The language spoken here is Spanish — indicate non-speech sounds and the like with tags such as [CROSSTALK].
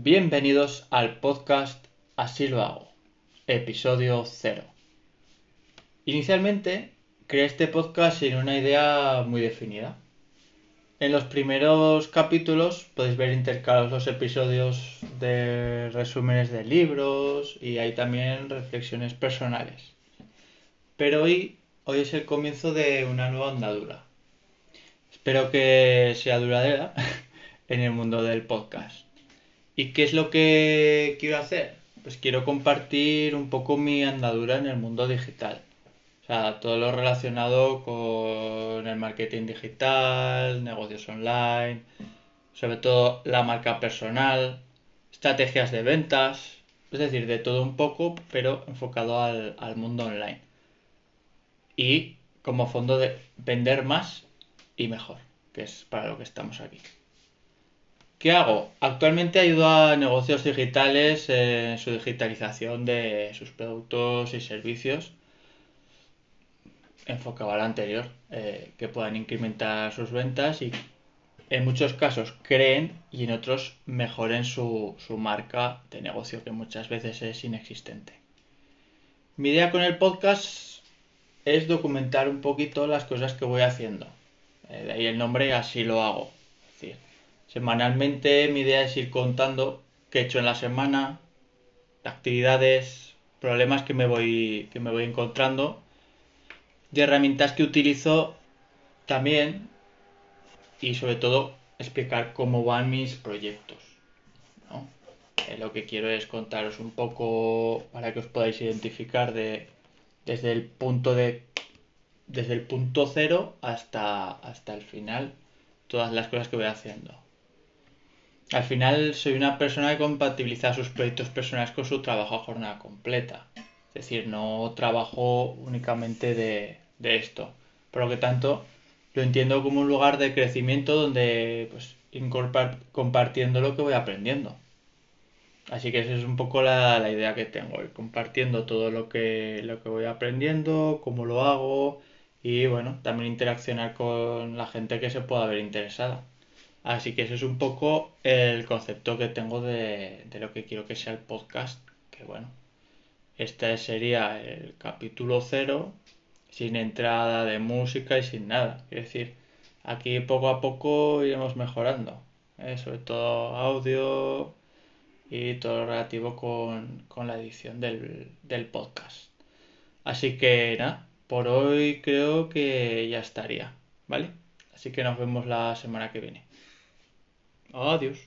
Bienvenidos al podcast Así lo hago, episodio 0. Inicialmente creé este podcast sin una idea muy definida. En los primeros capítulos podéis ver intercalados los episodios de resúmenes de libros y hay también reflexiones personales. Pero hoy, hoy es el comienzo de una nueva andadura. Espero que sea duradera [LAUGHS] en el mundo del podcast. ¿Y qué es lo que quiero hacer? Pues quiero compartir un poco mi andadura en el mundo digital. O sea, todo lo relacionado con el marketing digital, negocios online, sobre todo la marca personal, estrategias de ventas, es decir, de todo un poco, pero enfocado al, al mundo online. Y como fondo de vender más y mejor, que es para lo que estamos aquí. ¿Qué hago? Actualmente ayudo a negocios digitales en su digitalización de sus productos y servicios enfocado al anterior, eh, que puedan incrementar sus ventas y en muchos casos creen y en otros mejoren su, su marca de negocio, que muchas veces es inexistente. Mi idea con el podcast es documentar un poquito las cosas que voy haciendo. Eh, de ahí el nombre, así lo hago. Es decir, semanalmente mi idea es ir contando qué he hecho en la semana, actividades, problemas que me voy, que me voy encontrando y herramientas que utilizo también y sobre todo explicar cómo van mis proyectos. ¿no? Eh, lo que quiero es contaros un poco para que os podáis identificar de, desde el punto de desde el punto cero hasta, hasta el final todas las cosas que voy haciendo. Al final soy una persona que compatibiliza sus proyectos personales con su trabajo a jornada completa. Es decir, no trabajo únicamente de, de esto. Por lo que tanto, lo entiendo como un lugar de crecimiento donde pues compartiendo lo que voy aprendiendo. Así que esa es un poco la, la, idea que tengo, ir compartiendo todo lo que, lo que voy aprendiendo, cómo lo hago y bueno, también interaccionar con la gente que se pueda ver interesada. Así que ese es un poco el concepto que tengo de, de lo que quiero que sea el podcast, que bueno, este sería el capítulo cero sin entrada de música y sin nada. Es decir, aquí poco a poco iremos mejorando, ¿eh? sobre todo audio y todo lo relativo con, con la edición del, del, podcast. Así que nada, por hoy creo que ya estaría, ¿vale? Así que nos vemos la semana que viene. Ó oh, Deus.